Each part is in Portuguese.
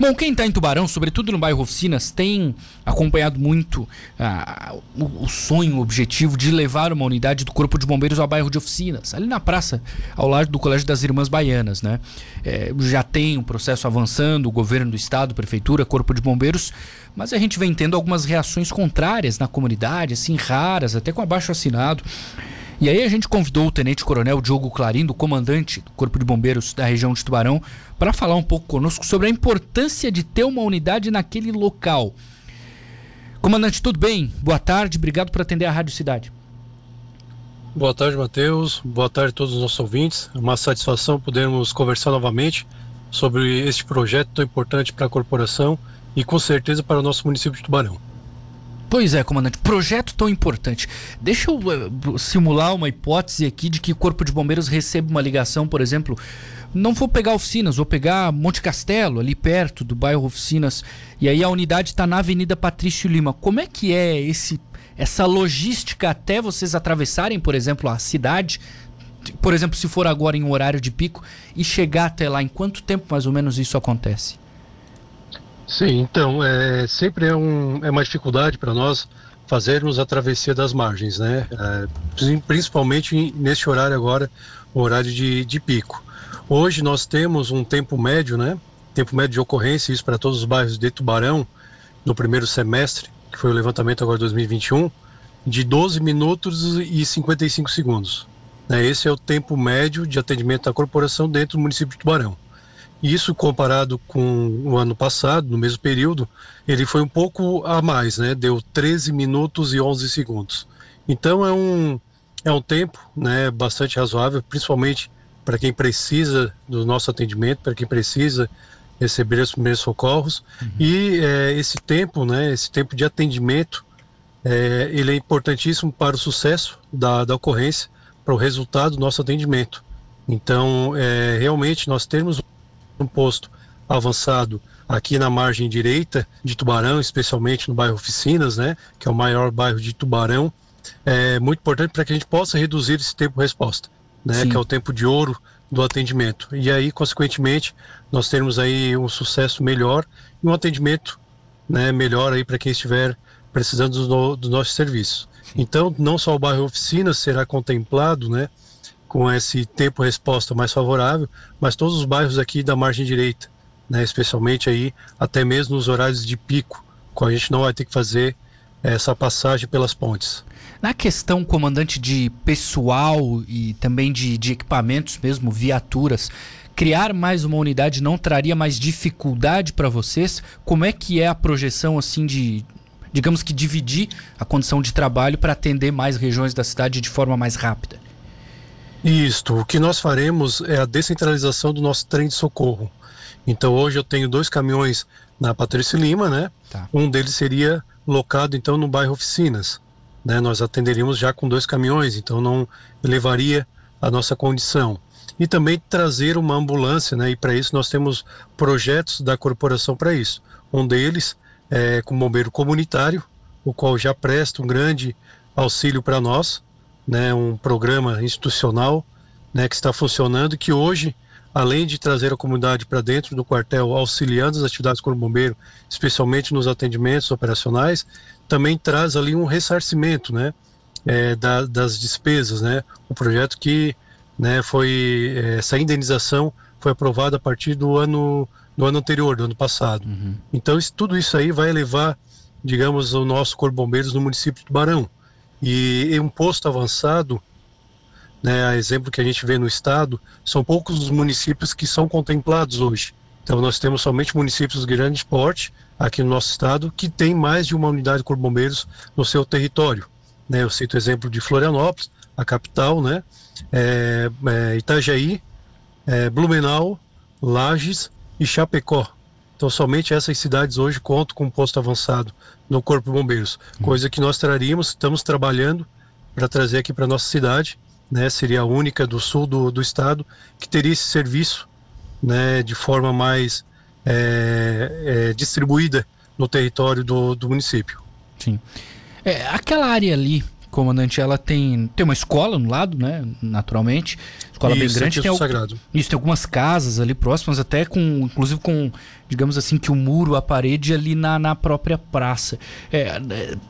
Bom, quem está em Tubarão, sobretudo no bairro Oficinas, tem acompanhado muito ah, o, o, sonho, o objetivo de levar uma unidade do Corpo de Bombeiros ao bairro de Oficinas, ali na praça, ao lado do Colégio das Irmãs Baianas, né? É, já tem um processo avançando, o governo do estado, prefeitura, Corpo de Bombeiros, mas a gente vem tendo algumas reações contrárias na comunidade, assim, raras, até com abaixo assinado. E aí a gente convidou o Tenente Coronel Diogo Clarindo, comandante do Corpo de Bombeiros da região de Tubarão, para falar um pouco conosco sobre a importância de ter uma unidade naquele local. Comandante, tudo bem? Boa tarde, obrigado por atender a Rádio Cidade. Boa tarde, Matheus. Boa tarde a todos os nossos ouvintes. É uma satisfação podermos conversar novamente sobre este projeto tão importante para a corporação e com certeza para o nosso município de Tubarão. Pois é, comandante, projeto tão importante. Deixa eu uh, simular uma hipótese aqui de que o Corpo de Bombeiros receba uma ligação, por exemplo, não vou pegar oficinas, vou pegar Monte Castelo, ali perto do bairro Oficinas, e aí a unidade está na Avenida Patrício Lima. Como é que é esse essa logística até vocês atravessarem, por exemplo, a cidade, por exemplo, se for agora em um horário de pico, e chegar até lá? Em quanto tempo mais ou menos isso acontece? Sim, então, é, sempre é, um, é uma dificuldade para nós fazermos a travessia das margens, né? É, principalmente nesse horário agora, o horário de, de pico. Hoje nós temos um tempo médio, né? Tempo médio de ocorrência, isso para todos os bairros de Tubarão, no primeiro semestre, que foi o levantamento agora de 2021, de 12 minutos e 55 segundos. Né? Esse é o tempo médio de atendimento da corporação dentro do município de Tubarão. Isso comparado com o ano passado, no mesmo período, ele foi um pouco a mais, né? Deu 13 minutos e 11 segundos. Então é um, é um tempo né, bastante razoável, principalmente para quem precisa do nosso atendimento, para quem precisa receber os primeiros socorros. Uhum. E é, esse tempo, né, esse tempo de atendimento, é, ele é importantíssimo para o sucesso da, da ocorrência, para o resultado do nosso atendimento. Então, é, realmente, nós temos um posto avançado aqui na margem direita de Tubarão, especialmente no bairro Oficinas, né, que é o maior bairro de Tubarão, é muito importante para que a gente possa reduzir esse tempo resposta, né, que é o tempo de ouro do atendimento. E aí, consequentemente, nós termos aí um sucesso melhor e um atendimento, né, melhor aí para quem estiver precisando do, do nosso serviço. Então, não só o bairro Oficinas será contemplado, né, com esse tempo resposta mais favorável, mas todos os bairros aqui da margem direita, né, especialmente aí até mesmo nos horários de pico, quando a gente não vai ter que fazer essa passagem pelas pontes. Na questão, comandante, de pessoal e também de, de equipamentos mesmo, viaturas, criar mais uma unidade não traria mais dificuldade para vocês? Como é que é a projeção assim de, digamos que dividir a condição de trabalho para atender mais regiões da cidade de forma mais rápida? Isto, o que nós faremos é a descentralização do nosso trem de socorro. Então hoje eu tenho dois caminhões na Patrícia Lima, né? Tá. Um deles seria locado então no bairro Oficinas. Né? Nós atenderíamos já com dois caminhões, então não elevaria a nossa condição. E também trazer uma ambulância, né? E para isso nós temos projetos da corporação para isso. Um deles é com bombeiro comunitário, o qual já presta um grande auxílio para nós né, um programa institucional né, que está funcionando que hoje, além de trazer a comunidade para dentro do quartel, auxiliando as atividades com o bombeiro, especialmente nos atendimentos operacionais, também traz ali um ressarcimento né, é, da, das despesas. Né, o projeto que né, foi, é, essa indenização foi aprovada a partir do ano, do ano anterior, do ano passado. Uhum. Então, isso, tudo isso aí vai elevar, digamos, o nosso Corpo Bombeiros no município de Barão. E um posto avançado, né, a exemplo que a gente vê no estado, são poucos os municípios que são contemplados hoje. Então nós temos somente municípios de grande porte aqui no nosso estado que tem mais de uma unidade de corpo bombeiros no seu território. Né, eu cito o exemplo de Florianópolis, a capital, né, é, é, Itajaí, é, Blumenau, Lages e Chapecó. Então, somente essas cidades hoje contam com um posto avançado no Corpo de Bombeiros, hum. coisa que nós traríamos, estamos trabalhando para trazer aqui para nossa cidade, né? Seria a única do sul do, do estado que teria esse serviço, né? De forma mais é, é, distribuída no território do, do município. Sim. É, aquela área ali comandante, ela tem, tem uma escola no lado, né? Naturalmente. Escola isso, bem grande. É tem, sagrado. Isso, tem algumas casas ali próximas, até com, inclusive com, digamos assim, que o muro, a parede ali na, na própria praça. É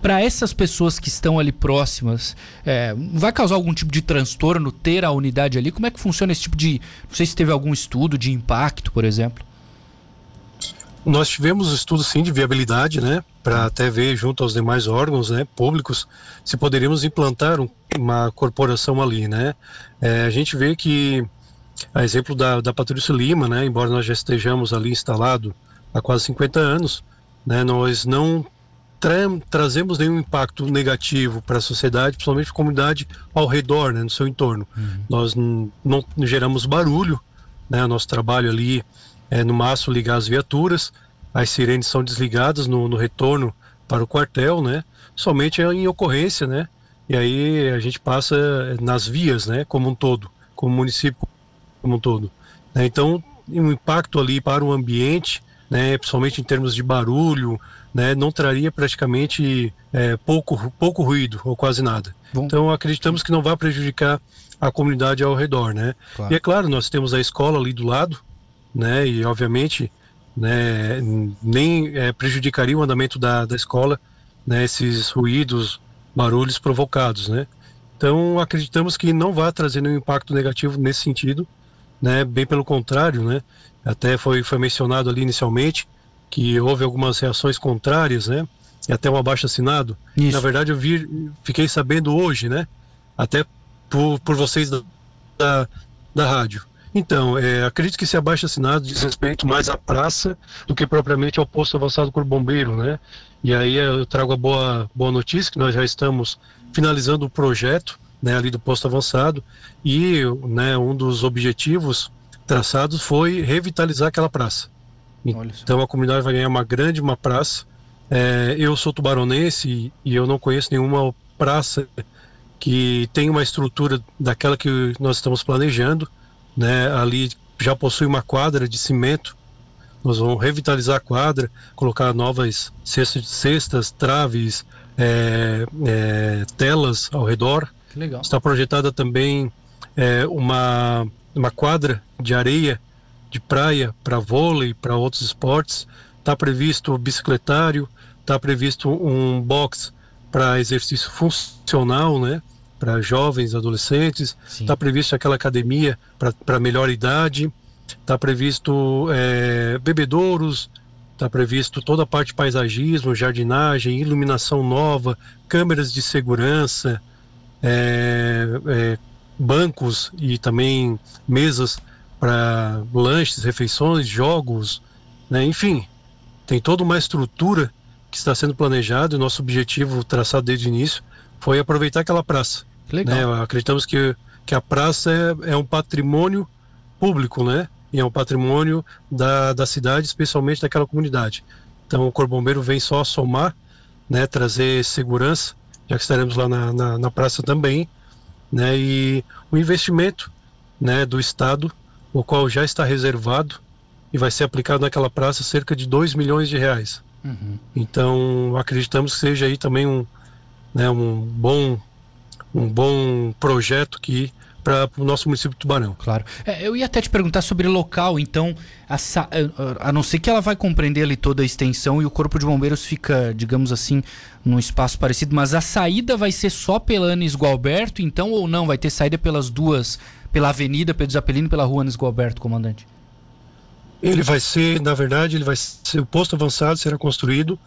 Para essas pessoas que estão ali próximas, é, vai causar algum tipo de transtorno ter a unidade ali? Como é que funciona esse tipo de. Não sei se teve algum estudo de impacto, por exemplo. Nós tivemos estudo sim de viabilidade, né, para até ver junto aos demais órgãos, né, públicos, se poderíamos implantar um, uma corporação ali, né. É, a gente vê que, a exemplo da, da Patrícia Lima, né, embora nós já estejamos ali instalado há quase 50 anos, né, nós não tra trazemos nenhum impacto negativo para a sociedade, principalmente para a comunidade ao redor, né, no seu entorno. Uhum. Nós não geramos barulho, né, o nosso trabalho ali é no máximo ligar as viaturas, as sirenes são desligadas no, no retorno para o quartel, né, somente em ocorrência, né, e aí a gente passa nas vias, né, como um todo, como município como um todo. Né, então, um impacto ali para o ambiente, né, principalmente em termos de barulho, né, não traria praticamente é, pouco, pouco ruído ou quase nada. Bom. Então acreditamos que não vai prejudicar a comunidade ao redor, né? Claro. E é claro, nós temos a escola ali do lado, né? E obviamente, né, nem é, prejudicaria o andamento da, da escola, né? Esses ruídos, barulhos provocados, né? Então acreditamos que não vai trazer nenhum impacto negativo nesse sentido, né? Bem pelo contrário, né? Até foi foi mencionado ali inicialmente que houve algumas reações contrárias, né? E até um abaixo assinado. Isso. Na verdade, eu vi, fiquei sabendo hoje, né? Até por, por vocês da, da, da rádio. Então, é, acredito que esse abaixo assinado diz respeito mais à praça do que propriamente ao posto avançado por bombeiro, né? E aí eu trago a boa, boa notícia que nós já estamos finalizando o projeto, né, ali do posto avançado e, né, um dos objetivos traçados foi revitalizar aquela praça. Então a comunidade vai ganhar uma grande uma praça. É, eu sou tubaronense e eu não conheço nenhuma praça que tenha uma estrutura daquela que nós estamos planejando. Né? Ali já possui uma quadra de cimento. Nós vamos revitalizar a quadra, colocar novas cestas, cestas traves, é, é, telas ao redor. Está projetada também é, uma, uma quadra de areia de praia para vôlei, para outros esportes. Está previsto bicicletário, está previsto um box para exercício funcional, né? Para jovens, adolescentes. Está previsto aquela academia para melhor idade. Está previsto é, bebedouros. Está previsto toda a parte de paisagismo, jardinagem, iluminação nova, câmeras de segurança, é, é, bancos e também mesas para lanches, refeições, jogos, né? enfim, tem toda uma estrutura que está sendo planejada. E nosso objetivo traçado desde o início foi aproveitar aquela praça. Legal. Né? Acreditamos que, que a praça é, é um patrimônio público, né? E é um patrimônio da, da cidade, especialmente daquela comunidade. Então o Corpo Bombeiro vem só somar, né? Trazer segurança, já que estaremos lá na, na, na praça também, né? E o investimento, né? Do Estado o qual já está reservado e vai ser aplicado naquela praça cerca de 2 milhões de reais. Uhum. Então acreditamos que seja aí também um, né, um bom um bom projeto que para o nosso município de Tubarão. Claro. É, eu ia até te perguntar sobre local, então, a, é, a, não ser que ela vai compreender ali toda a extensão e o Corpo de Bombeiros fica, digamos assim, num espaço parecido, mas a saída vai ser só pela Anis Gualberto, então, ou não? Vai ter saída pelas duas pela Avenida Pedro Zapelino e pela Rua Anis Gualberto, comandante? Ele vai ser, na verdade, ele vai ser, o posto avançado será construído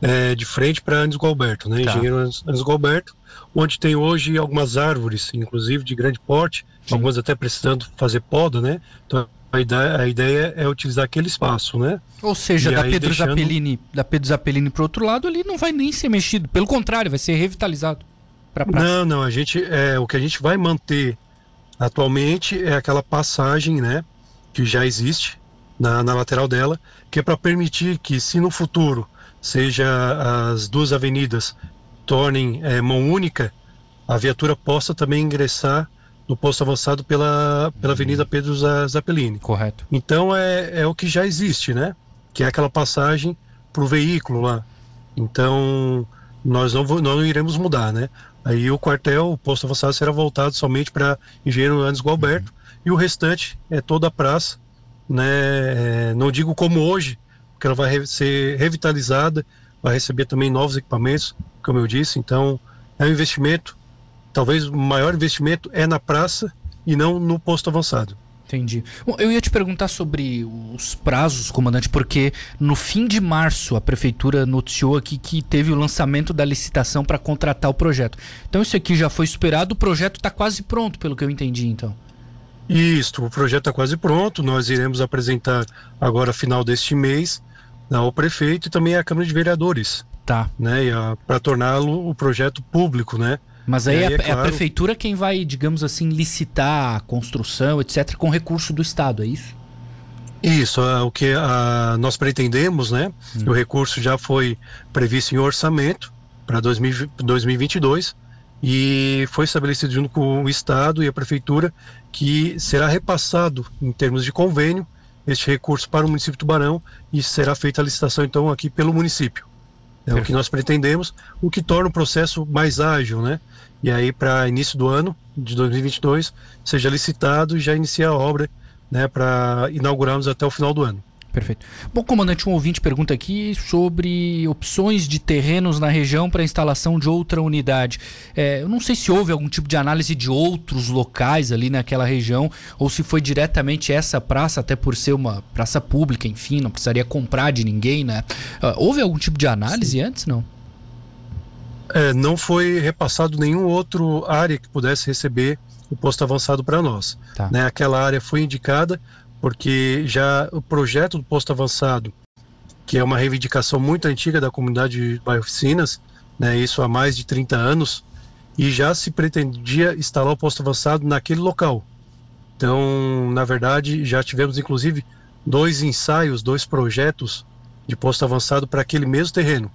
é, de frente para Anis Gualberto, né? Tá. Engenheiro Anis Gualberto, onde tem hoje algumas árvores, inclusive de grande porte, Sim. algumas até precisando fazer poda, né? Então a ideia, a ideia é utilizar aquele espaço, né? Ou seja, e da Pedro deixando... Zapelini, da Pedro Zapelini para outro lado, ali não vai nem ser mexido, pelo contrário, vai ser revitalizado. Não, não, a gente é o que a gente vai manter Atualmente é aquela passagem, né, que já existe na, na lateral dela, que é para permitir que, se no futuro seja as duas avenidas tornem é, mão única, a viatura possa também ingressar no posto avançado pela, pela Avenida Pedro Zappellini. Correto. Então é, é o que já existe, né? Que é aquela passagem para o veículo lá. Então nós não, não iremos mudar, né? Aí o quartel, o posto avançado, será voltado somente para engenheiro Anis Gualberto uhum. e o restante é toda a praça, né? É, não digo como hoje, porque ela vai ser revitalizada, vai receber também novos equipamentos, como eu disse. Então é um investimento, talvez o maior investimento é na praça e não no posto avançado. Entendi. Bom, eu ia te perguntar sobre os prazos, comandante, porque no fim de março a prefeitura noticiou aqui que teve o lançamento da licitação para contratar o projeto. Então isso aqui já foi superado, o projeto está quase pronto, pelo que eu entendi, então. Isso, o projeto está quase pronto. Nós iremos apresentar agora final deste mês ao prefeito e também à Câmara de Vereadores. Tá. Né, para torná-lo o projeto público, né? Mas aí, aí é, é, claro... a prefeitura quem vai, digamos assim, licitar a construção, etc., com recurso do Estado, é isso? Isso, é, o que a, nós pretendemos, né? Hum. O recurso já foi previsto em orçamento para 2022 e foi estabelecido junto com o Estado e a Prefeitura que será repassado em termos de convênio este recurso para o município de Tubarão e será feita a licitação então aqui pelo município. É o que nós pretendemos, o que torna o processo mais ágil, né? E aí, para início do ano de 2022, seja licitado e já iniciar a obra, né? Para inaugurarmos até o final do ano. Perfeito. Bom, comandante, um ouvinte pergunta aqui sobre opções de terrenos na região para instalação de outra unidade. É, eu não sei se houve algum tipo de análise de outros locais ali naquela região ou se foi diretamente essa praça, até por ser uma praça pública, enfim, não precisaria comprar de ninguém, né? Uh, houve algum tipo de análise Sim. antes, não? É, não foi repassado nenhum outro área que pudesse receber o posto avançado para nós. Tá. Né? Aquela área foi indicada porque já o projeto do posto avançado, que é uma reivindicação muito antiga da comunidade de Oficinas, né, isso há mais de 30 anos, e já se pretendia instalar o posto avançado naquele local. Então, na verdade, já tivemos inclusive dois ensaios, dois projetos de posto avançado para aquele mesmo terreno.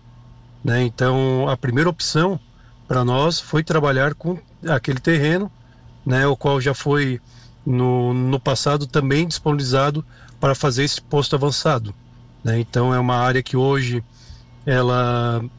Né? Então, a primeira opção para nós foi trabalhar com aquele terreno, né, o qual já foi no, no passado também disponibilizado para fazer esse posto avançado. Né? Então é uma área que hoje ela hum.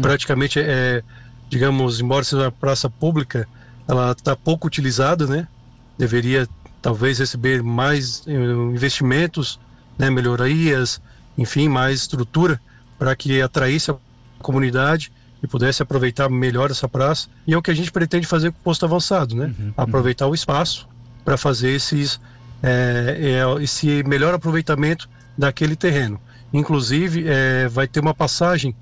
praticamente é, digamos, embora seja uma praça pública, ela está pouco utilizada, né? Deveria talvez receber mais eh, investimentos, né? melhorias, enfim, mais estrutura para que atraísse a comunidade e pudesse aproveitar melhor essa praça. E é o que a gente pretende fazer com o posto avançado, né? Uhum, uhum. aproveitar uhum. o espaço para fazer esses, é, é, esse melhor aproveitamento daquele terreno. Inclusive, é, vai ter uma passagem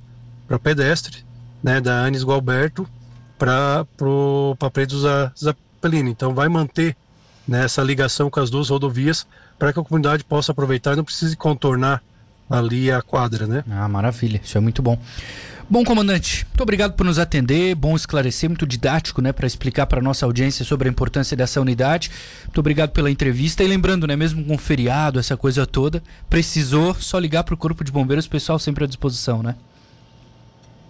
para pedestre né, da Anis Gualberto para a Pedro Zappellini. Então, vai manter né, essa ligação com as duas rodovias para que a comunidade possa aproveitar e não precise contornar ali a quadra. Né? Ah, maravilha, isso é muito bom. Bom, comandante, muito obrigado por nos atender, bom esclarecer, muito didático, né, para explicar para nossa audiência sobre a importância dessa unidade. Muito obrigado pela entrevista e lembrando, né, mesmo com feriado, essa coisa toda, precisou só ligar para o Corpo de Bombeiros, pessoal sempre à disposição, né?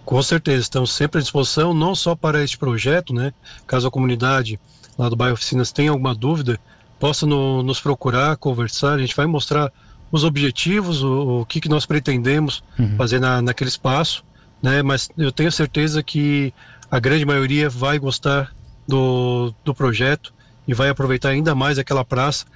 Com certeza, estamos sempre à disposição, não só para este projeto, né? Caso a comunidade lá do bairro Oficinas tenha alguma dúvida, possa no, nos procurar, conversar, a gente vai mostrar os objetivos, o, o que, que nós pretendemos uhum. fazer na, naquele espaço né? Mas eu tenho certeza que a grande maioria vai gostar do, do projeto e vai aproveitar ainda mais aquela praça,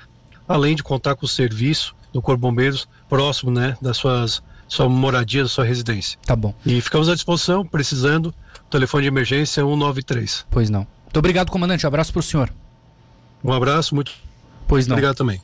além de contar com o serviço do Corpo Bombeiros próximo, né, das suas sua moradia, da sua residência. Tá bom. E ficamos à disposição, precisando, telefone de emergência 193. Pois não. Muito obrigado, comandante. Um abraço para o senhor. Um abraço, muito pois não. obrigado também.